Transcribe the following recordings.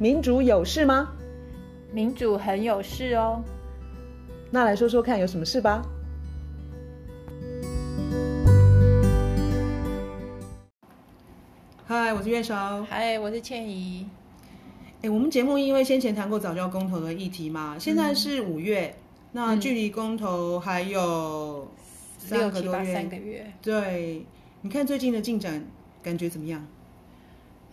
民主有事吗？民主很有事哦。那来说说看，有什么事吧？嗨，我是月韶。嗨，我是倩怡。哎，我们节目因为先前谈过早教公投的议题嘛，现在是五月，嗯、那距离公投还有三个多月，三个月。对，你看最近的进展，感觉怎么样？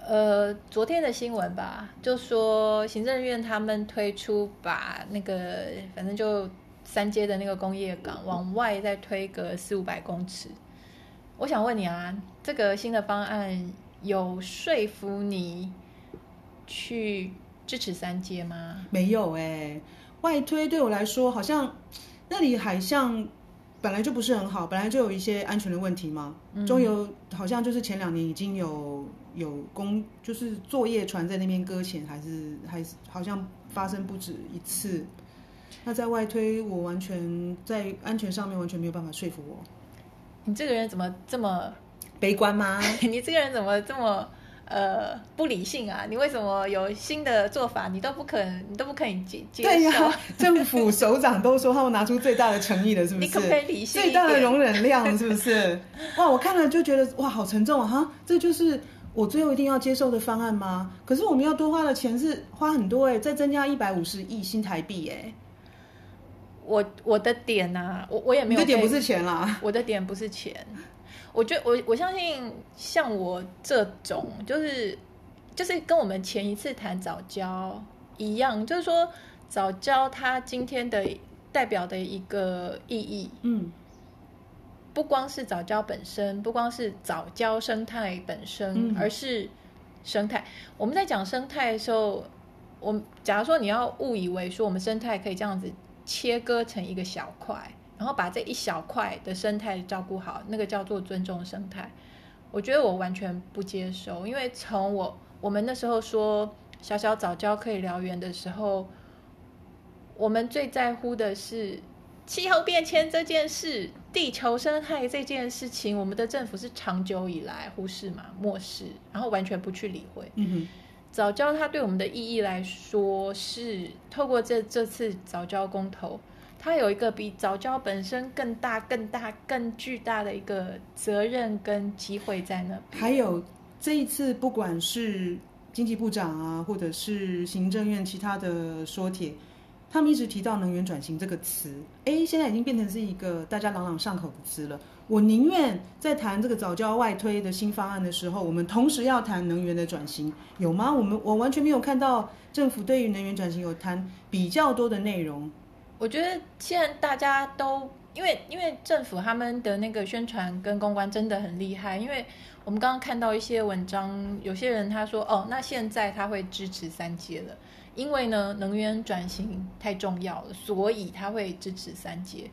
呃，昨天的新闻吧，就说行政院他们推出把那个反正就三接的那个工业港往外再推个四五百公尺。我想问你啊，这个新的方案有说服你去支持三接吗？没有哎、外推对我来说好像那里海象本来就不是很好，本来就有一些安全的问题嘛。嗯、中油好像就是前两年已经有。有工就是作业船在那边搁浅，还是还是好像发生不止一次。那在外推，我完全在安全上面完全没有办法说服我。你这个人怎么这么悲观吗？你这个人怎么这么呃不理性啊？你为什么有新的做法，你都不肯，你都不肯接接受？对呀，政府首长都说他们拿出最大的诚意了，是不是？你可不可以理性？最大的容忍量，是不是？哇，我看了就觉得哇，好沉重啊！哈，这就是。我最后一定要接受的方案吗？可是我们要多花的钱是花很多哎、欸，再增加一百五十亿新台币哎、欸。我我的点呐、啊，我我也没有。你的点不是钱啦，我的点不是钱。我觉得我我相信像我这种，就是就是跟我们前一次谈早教一样，就是说早教它今天的代表的一个意义，嗯。不光是早教本身，不光是早教生态本身，嗯、而是生态。我们在讲生态的时候，我们假如说你要误以为说我们生态可以这样子切割成一个小块，然后把这一小块的生态照顾好，那个叫做尊重生态。我觉得我完全不接受，因为从我我们那时候说小小早教可以燎原的时候，我们最在乎的是。气候变迁这件事，地球生态这件事情，我们的政府是长久以来忽视嘛、漠视，然后完全不去理会。嗯哼，藻礁它对我们的意义来说，是透过这这次早教公投，它有一个比早教本身更大、更大、更巨大的一个责任跟机会在那。还有这一次，不管是经济部长啊，或者是行政院其他的说帖。他们一直提到能源转型这个词，哎，现在已经变成是一个大家朗朗上口的词了。我宁愿在谈这个早教外推的新方案的时候，我们同时要谈能源的转型，有吗？我们我完全没有看到政府对于能源转型有谈比较多的内容。我觉得现在大家都因为因为政府他们的那个宣传跟公关真的很厉害，因为我们刚刚看到一些文章，有些人他说哦，那现在他会支持三阶了。因为呢，能源转型太重要了，所以他会支持三阶。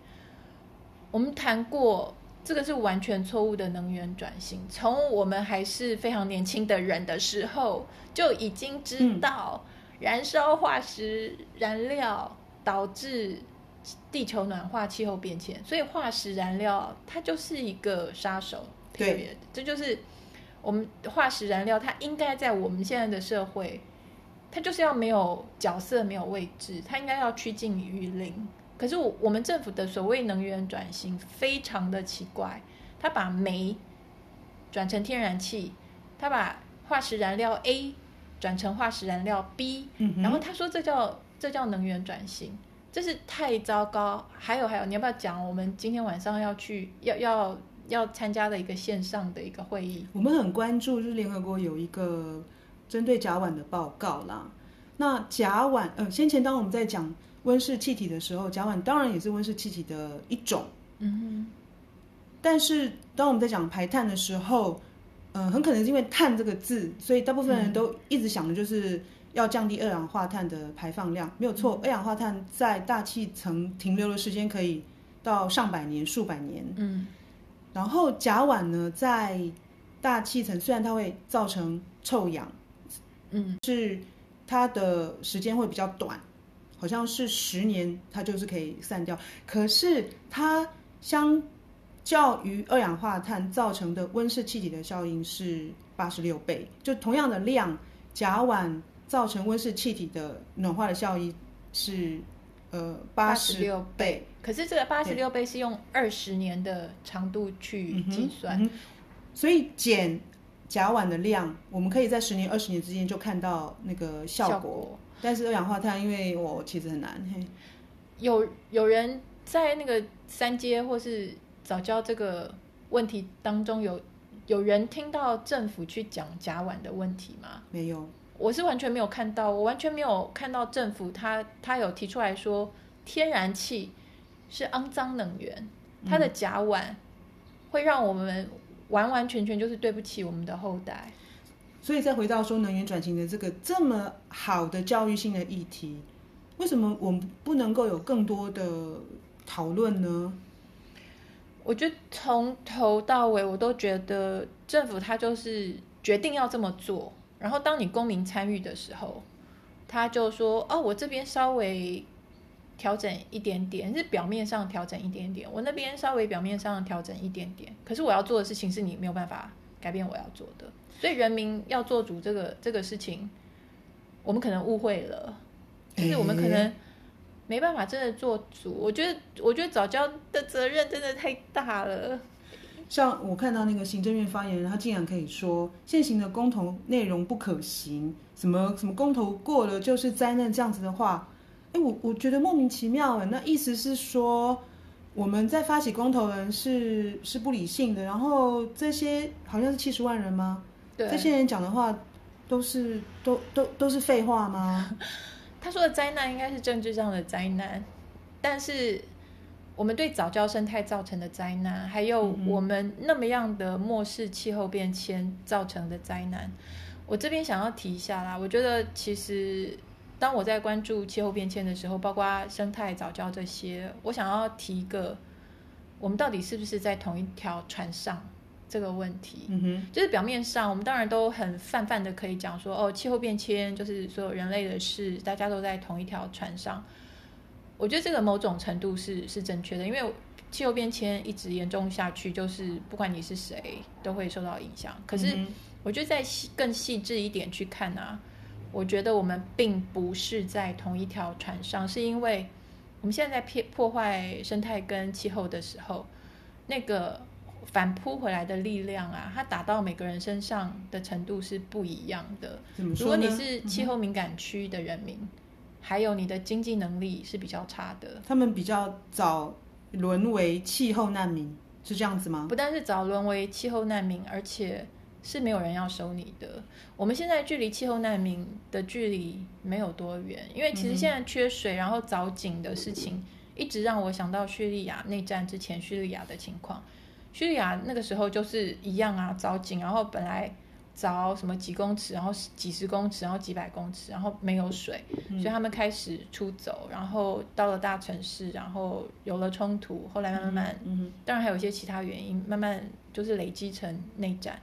我们谈过，这个是完全错误的能源转型。从我们还是非常年轻的人的时候，就已经知道燃烧化石燃料导致地球暖化、气候变迁，所以化石燃料它就是一个杀手。对，这就是我们化石燃料，它应该在我们现在的社会。它就是要没有角色，没有位置，它应该要趋近于零。可是我我们政府的所谓能源转型非常的奇怪，它把煤转成天然气，它把化石燃料 A 转成化石燃料 B，嗯，然后他说这叫这叫能源转型，这是太糟糕。还有还有，你要不要讲我们今天晚上要去要要要参加的一个线上的一个会议？我们很关注，就是联合国有一个。针对甲烷的报告啦，那甲烷，呃，先前当我们在讲温室气体的时候，甲烷当然也是温室气体的一种，嗯哼。但是当我们在讲排碳的时候，呃，很可能是因为“碳”这个字，所以大部分人都一直想的就是要降低二氧化碳的排放量，没有错。二氧化碳在大气层停留的时间可以到上百年、数百年，嗯。然后甲烷呢，在大气层虽然它会造成臭氧。嗯，是它的时间会比较短，好像是十年，它就是可以散掉。可是它相较于二氧化碳造成的温室气体的效应是八十六倍，就同样的量，甲烷造成温室气体的暖化的效益是呃八十六倍，可是这个八十六倍是用二十年的长度去计算，嗯嗯、所以减甲烷的量，我们可以在十年、二十年之间就看到那个效果。效果但是二氧化碳，因为我其实很难。嘿，有有人在那个三阶或是早教这个问题当中有。有人听到政府去讲甲烷的问题吗？没有，我是完全没有看到，我完全没有看到政府他他有提出来说，天然气是肮脏能源，它的甲烷会让我们完完全全就是对不起我们的后代。所以再回到说能源转型的这个这么好的教育性的议题，为什么我们不能够有更多的讨论呢？我觉得从头到尾，我都觉得政府他就是决定要这么做。然后当你公民参与的时候，他就说：“哦，我这边稍微调整一点点，是表面上调整一点点；我那边稍微表面上调整一点点。可是我要做的事情是你没有办法改变我要做的。所以人民要做主这个这个事情，我们可能误会了，就是我们可能。”没办法，真的做主。我觉得，我觉得早教的责任真的太大了。像我看到那个行政院发言人，他竟然可以说现行的公投内容不可行，什么什么公投过了就是灾难这样子的话，哎，我我觉得莫名其妙。那意思是说，我们在发起公投人是是不理性的，然后这些好像是七十万人吗？对，这些人讲的话都是都都都是废话吗？他说的灾难应该是政治上的灾难，但是我们对早教生态造成的灾难，还有我们那么样的漠视气候变迁造成的灾难，我这边想要提一下啦。我觉得其实当我在关注气候变迁的时候，包括生态早教这些，我想要提一个，我们到底是不是在同一条船上？这个问题，嗯哼，就是表面上我们当然都很泛泛的可以讲说，哦，气候变迁就是所有人类的事，大家都在同一条船上。我觉得这个某种程度是是正确的，因为气候变迁一直严重下去，就是不管你是谁都会受到影响。可是我觉得再细更细致一点去看啊，我觉得我们并不是在同一条船上，是因为我们现在在破破坏生态跟气候的时候，那个。反扑回来的力量啊，它打到每个人身上的程度是不一样的。如果你是气候敏感区的人民，嗯、还有你的经济能力是比较差的，他们比较早沦为气候难民，是这样子吗？不但是早沦为气候难民，而且是没有人要收你的。我们现在距离气候难民的距离没有多远，因为其实现在缺水，然后凿井的事情，一直让我想到叙利亚内战之前叙利亚的情况。叙利亚那个时候就是一样啊，凿井，然后本来凿什么几公尺，然后几十公尺，然后几百公尺，然后没有水，嗯、所以他们开始出走，然后到了大城市，然后有了冲突，后来慢慢，嗯嗯、当然还有一些其他原因，慢慢就是累积成内战。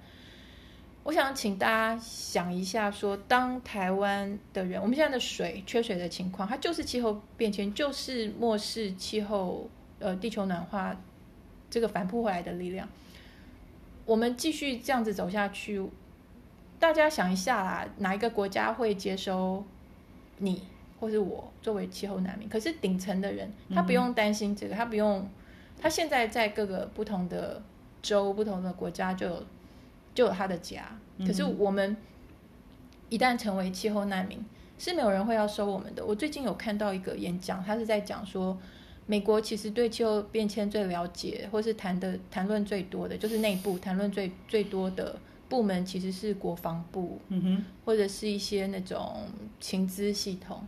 我想请大家想一下说，说当台湾的人，我们现在的水缺水的情况，它就是气候变迁，就是漠视气候，呃，地球暖化。这个反扑回来的力量，我们继续这样子走下去，大家想一下啦，哪一个国家会接收你或是我作为气候难民？可是顶层的人，他不用担心这个，他不用，他现在在各个不同的州、不同的国家就有就有他的家。可是我们一旦成为气候难民，是没有人会要收我们的。我最近有看到一个演讲，他是在讲说。美国其实对气候变迁最了解，或是谈的谈论最多的，就是内部谈论最最多的部门，其实是国防部，嗯哼，或者是一些那种情资系统。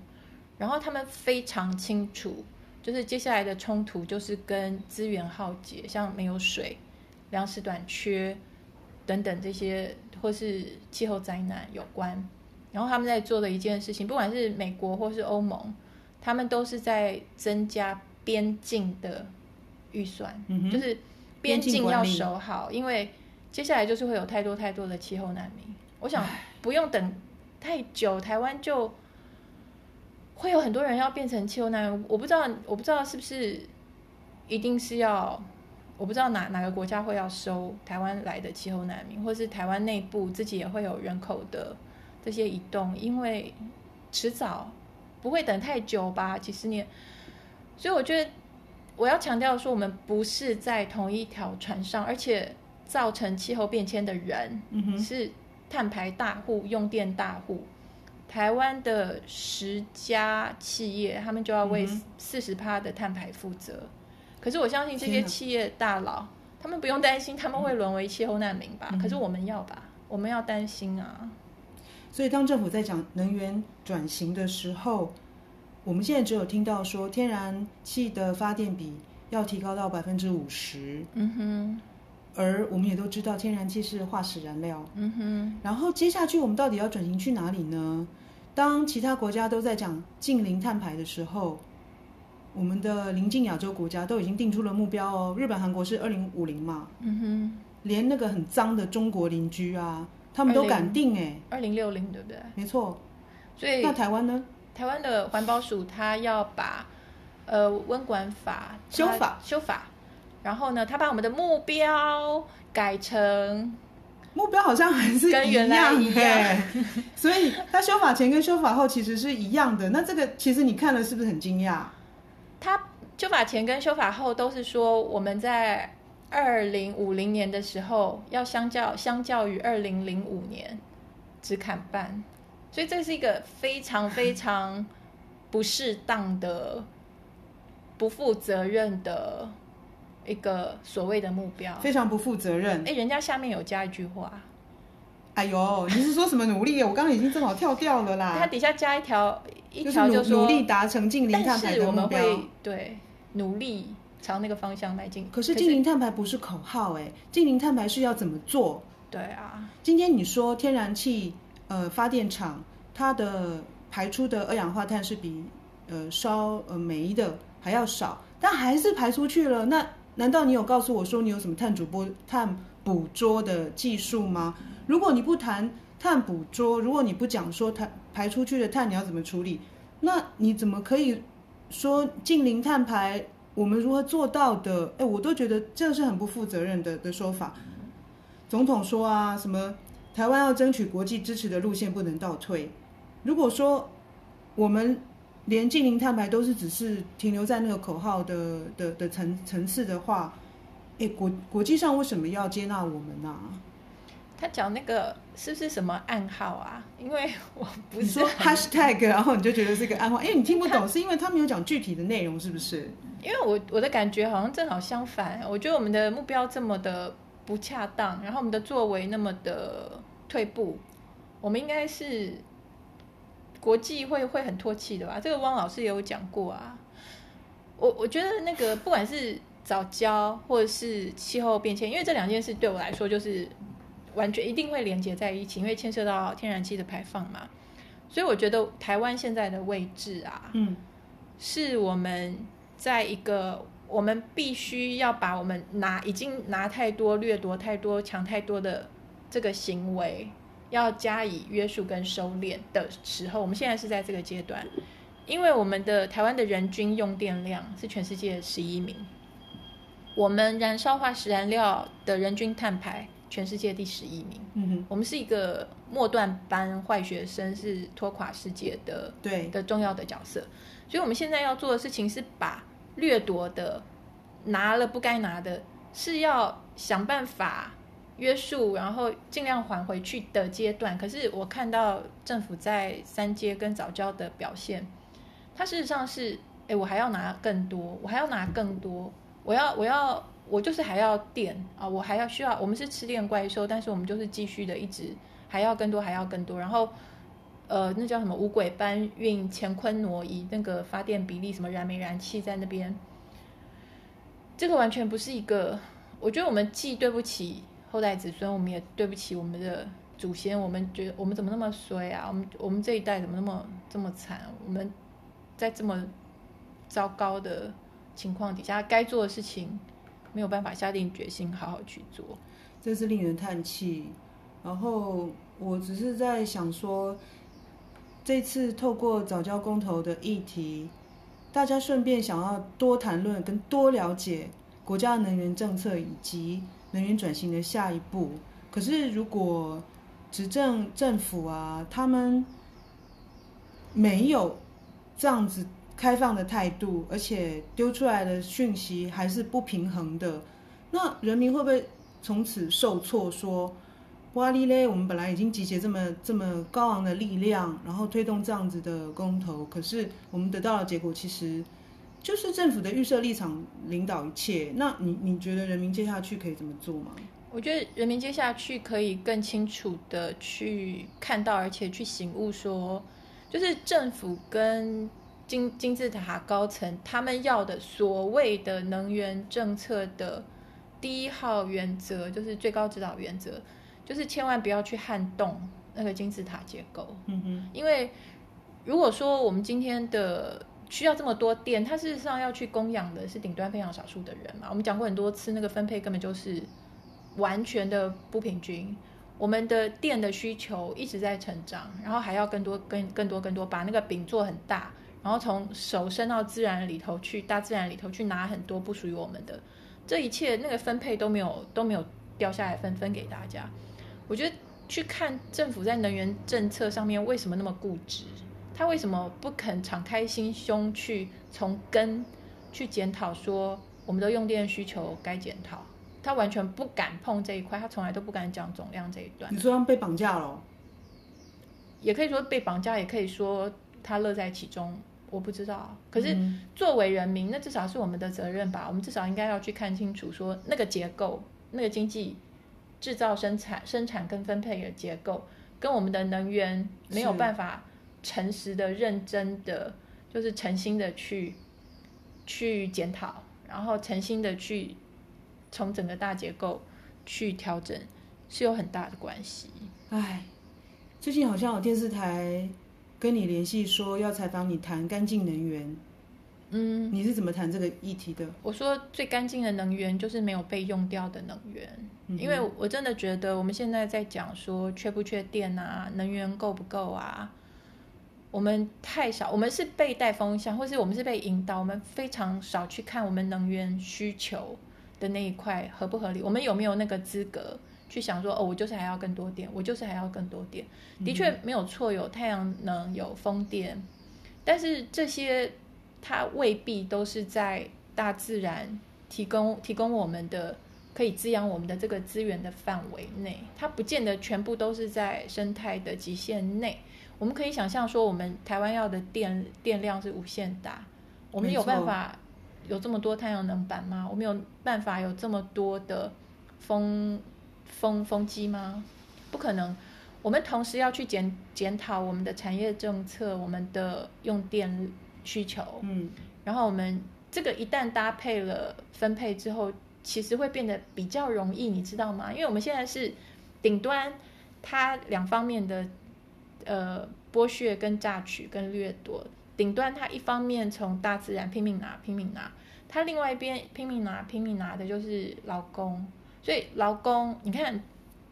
然后他们非常清楚，就是接下来的冲突就是跟资源耗竭，像没有水、粮食短缺等等这些，或是气候灾难有关。然后他们在做的一件事情，不管是美国或是欧盟，他们都是在增加。边境的预算，嗯、就是边境要守好，因为接下来就是会有太多太多的气候难民。我想不用等太久，台湾就会有很多人要变成气候难民。我不知道，我不知道是不是一定是要，我不知道哪哪个国家会要收台湾来的气候难民，或是台湾内部自己也会有人口的这些移动，因为迟早不会等太久吧，几十年。所以我觉得我要强调说，我们不是在同一条船上，而且造成气候变迁的人，嗯，是碳排大户、用电大户。台湾的十家企业，他们就要为四十趴的碳排负责。嗯、可是我相信这些企业大佬，他们不用担心他们会沦为气候难民吧？嗯、可是我们要吧？我们要担心啊！所以当政府在讲能源转型的时候，我们现在只有听到说天然气的发电比要提高到百分之五十。嗯哼。而我们也都知道，天然气是化石燃料。嗯哼。然后接下去我们到底要转型去哪里呢？当其他国家都在讲净零碳排的时候，我们的邻近亚洲国家都已经定出了目标哦。日本、韩国是二零五零嘛？嗯哼。连那个很脏的中国邻居啊，他们都敢定哎。二零六零对不对？没错。所以那台湾呢？台湾的环保署他要把呃温管法修法修法，然后呢，他把我们的目标改成。目标好像还是，跟原来一样，所以他修法前跟修法后其实是一样的。那这个其实你看了是不是很惊讶？他修法前跟修法后都是说我们在二零五零年的时候要相较相较于二零零五年只砍半，所以这是一个非常非常不适当的、不负责任的。一个所谓的目标非常不负责任。哎，人家下面有加一句话，哎呦，你是说什么努力？我刚刚已经正好跳掉了啦。它底下加一条，一条就说、就是、努力达成净零碳排的目标。对努力朝那个方向迈进。可是净零碳排不是口号，哎，净零碳排是要怎么做？对啊，今天你说天然气呃发电厂它的排出的二氧化碳是比呃烧呃煤的还要少，但还是排出去了，那。难道你有告诉我说你有什么碳主播碳捕捉的技术吗？如果你不谈碳捕捉，如果你不讲说它排出去的碳你要怎么处理，那你怎么可以说近零碳排？我们如何做到的？哎，我都觉得这是很不负责任的的说法。总统说啊，什么台湾要争取国际支持的路线不能倒退。如果说我们。连净零碳排都是只是停留在那个口号的的的层层次的话，哎，国国际上为什么要接纳我们呢、啊？他讲那个是不是什么暗号啊？因为我不是说 hashtag，然后你就觉得是一个暗号，因为你听不懂，是因为他没有讲具体的内容，是不是？因为我我的感觉好像正好相反，我觉得我们的目标这么的不恰当，然后我们的作为那么的退步，我们应该是。国际会会很唾弃的吧？这个汪老师也有讲过啊。我我觉得那个不管是早教或者是气候变迁，因为这两件事对我来说就是完全一定会连接在一起，因为牵涉到天然气的排放嘛。所以我觉得台湾现在的位置啊，嗯，是我们在一个我们必须要把我们拿已经拿太多、掠夺太多、抢太多的这个行为。要加以约束跟收敛的时候，我们现在是在这个阶段，因为我们的台湾的人均用电量是全世界十一名，我们燃烧化石燃料的人均碳排全世界第十一名，嗯哼，我们是一个末段班坏学生，是拖垮世界的对的重要的角色，所以我们现在要做的事情是把掠夺的拿了不该拿的，是要想办法。约束，然后尽量还回去的阶段。可是我看到政府在三阶跟早教的表现，它事实上是，哎，我还要拿更多，我还要拿更多，我要，我要，我就是还要电啊，我还要需要，我们是吃电怪兽，但是我们就是继续的一直还要更多，还要更多。然后，呃，那叫什么五轨搬运乾坤挪移，那个发电比例什么燃煤燃气在那边，这个完全不是一个，我觉得我们既对不起。后代子孙，我们也对不起我们的祖先。我们觉得我们怎么那么衰啊？我们我们这一代怎么那么这么惨？我们在这么糟糕的情况底下，该做的事情没有办法下定决心好好去做，真是令人叹气。然后我只是在想说，这次透过早教公投的议题，大家顺便想要多谈论跟多了解国家的能源政策以及。能源转型的下一步，可是如果执政政府啊，他们没有这样子开放的态度，而且丢出来的讯息还是不平衡的，那人民会不会从此受挫？说哇哩嘞，我们本来已经集结这么这么高昂的力量，然后推动这样子的公投，可是我们得到的结果其实就是政府的预设立场领导一切。那你你觉得人民接下去可以怎么做吗？我觉得人民接下去可以更清楚的去看到，而且去醒悟说，就是政府跟金金字塔高层他们要的所谓的能源政策的第一号原则，就是最高指导原则，就是千万不要去撼动那个金字塔结构。嗯哼，因为如果说我们今天的需要这么多电，它事实上要去供养的是顶端非常少数的人嘛。我们讲过很多次，那个分配根本就是。完全的不平均，我们的电的需求一直在成长，然后还要更多、更更多、更多，把那个饼做很大，然后从手伸到自然里头去，大自然里头去拿很多不属于我们的，这一切那个分配都没有都没有掉下来分分给大家。我觉得去看政府在能源政策上面为什么那么固执，他为什么不肯敞开心胸去从根去检讨，说我们的用电需求该检讨。他完全不敢碰这一块，他从来都不敢讲总量这一段。你说他被绑架了？也可以说被绑架，也可以说他乐在其中。我不知道。可是作为人民，那至少是我们的责任吧？我们至少应该要去看清楚，说那个结构、那个经济制造、生产、生产跟分配的结构，跟我们的能源没有办法诚实的、认真的，就是诚心的去去检讨，然后诚心的去。从整个大结构去调整是有很大的关系。唉，最近好像有电视台跟你联系说要采访你谈干净能源。嗯，你是怎么谈这个议题的？我说最干净的能源就是没有被用掉的能源，嗯、因为我真的觉得我们现在在讲说缺不缺电啊，能源够不够啊，我们太少，我们是被带风向，或是我们是被引导，我们非常少去看我们能源需求。的那一块合不合理？我们有没有那个资格去想说，哦，我就是还要更多电，我就是还要更多电。的确没有错，有太阳能，有风电，但是这些它未必都是在大自然提供提供我们的可以滋养我们的这个资源的范围内，它不见得全部都是在生态的极限内。我们可以想象说，我们台湾要的电电量是无限大，我们有办法。有这么多太阳能板吗？我们有办法有这么多的风风风机吗？不可能。我们同时要去检检讨我们的产业政策，我们的用电需求。嗯，然后我们这个一旦搭配了分配之后，其实会变得比较容易，你知道吗？因为我们现在是顶端，它两方面的呃剥削跟榨取跟掠夺。顶端，他一方面从大自然拼命拿、拼命拿，他另外一边拼命拿、拼命拿的就是劳工。所以劳工，你看，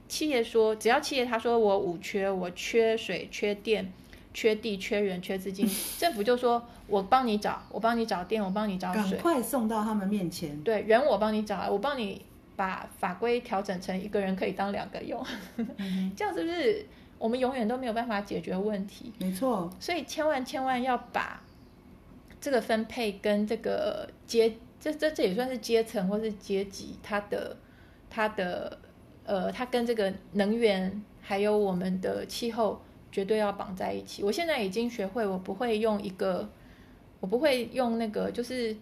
企业说，只要企业他说我五缺，我缺水、缺电、缺地、缺人、缺资金，政府就 说我帮你找，我帮你找电，我帮你找水，赶快送到他们面前。对，人我帮你找，我帮你把法规调整成一个人可以当两个用，这样是不是？我们永远都没有办法解决问题，没错。所以千万千万要把这个分配跟这个阶，这这这也算是阶层或是阶级，它的它的呃，它跟这个能源还有我们的气候绝对要绑在一起。我现在已经学会，我不会用一个，我不会用那个，就是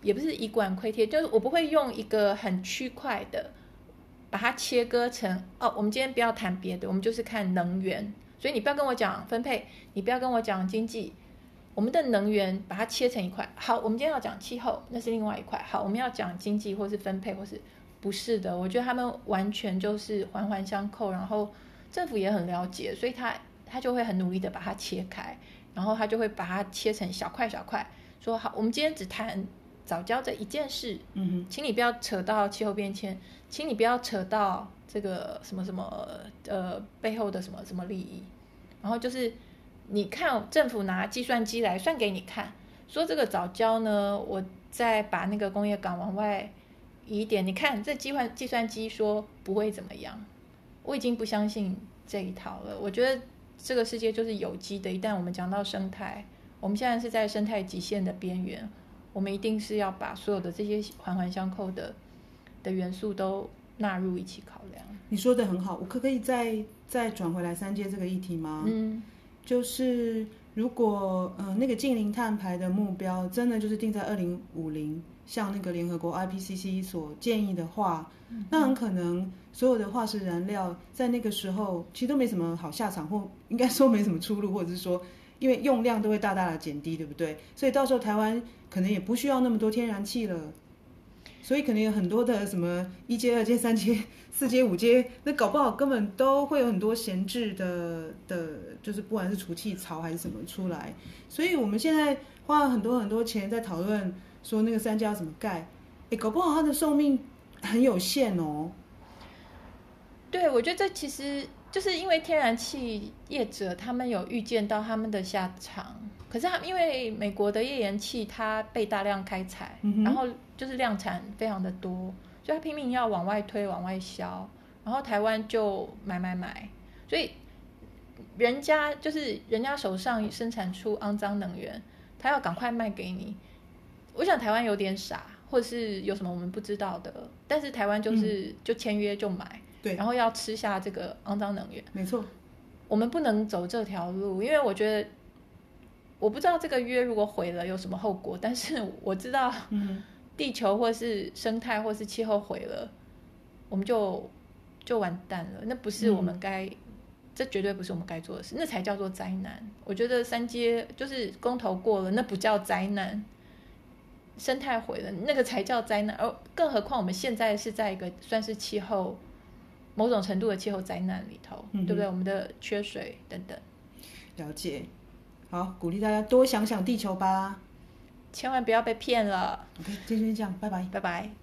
也不是以管窥天，就是我不会用一个很区块的。把它切割成哦，我们今天不要谈别的，我们就是看能源。所以你不要跟我讲分配，你不要跟我讲经济，我们的能源把它切成一块。好，我们今天要讲气候，那是另外一块。好，我们要讲经济或是分配，或是不是的？我觉得他们完全就是环环相扣，然后政府也很了解，所以他他就会很努力的把它切开，然后他就会把它切成小块小块，说好，我们今天只谈藻礁这一件事，嗯哼，请你不要扯到气候变迁。请你不要扯到这个什么什么呃背后的什么什么利益，然后就是你看政府拿计算机来算给你看，说这个早教呢，我再把那个工业港往外移一点，你看这计算计算机说不会怎么样，我已经不相信这一套了。我觉得这个世界就是有机的，一旦我们讲到生态，我们现在是在生态极限的边缘，我们一定是要把所有的这些环环相扣的的元素都纳入一起考量。你说的很好，我可不可以再再转回来三阶这个议题吗？嗯，就是如果呃那个近零碳排的目标真的就是定在二零五零，像那个联合国 IPCC 所建议的话，嗯，那很可能所有的化石燃料在那个时候其实都没什么好下场，或应该说没什么出路，或者是说因为用量都会大大的减低，对不对？所以到时候台湾可能也不需要那么多天然气了。所以可能有很多的什么一阶、二阶、三阶、四阶、五阶，那搞不好根本都会有很多闲置的的，就是不管是除气槽还是什么出来。所以我们现在花了很多很多钱在讨论说那个三阶要怎么盖，哎，搞不好它的寿命很有限哦。对，我觉得这其实就是因为天然气业者他们有预见到他们的下场。可是他因为美国的页岩气它被大量开采，嗯，然后就是量产非常的多，所以它拼命要往外推、往外销，然后台湾就买买买，所以人家就是人家手上生产出肮脏能源，他要赶快卖给你。我想台湾有点傻，或者是有什么我们不知道的，但是台湾就是、嗯、就签约就买，对，然后要吃下这个肮脏能源。没错，我们不能走这条路，因为我觉得。我不知道这个约如果毁了有什么后果，但是我知道，地球或是生态或是气候毁了，我们就就完蛋了。那不是我们该，嗯、这绝对不是我们该做的事，那才叫做灾难。我觉得三阶就是公投过了，那不叫灾难。生态毁了，那个才叫灾难。而更何况我们现在是在一个算是气候某种程度的气候灾难里头，嗯、对不对？我们的缺水等等。了解。好，鼓励大家多想想地球吧，千万不要被骗了。OK，今天就这样，拜拜，拜拜。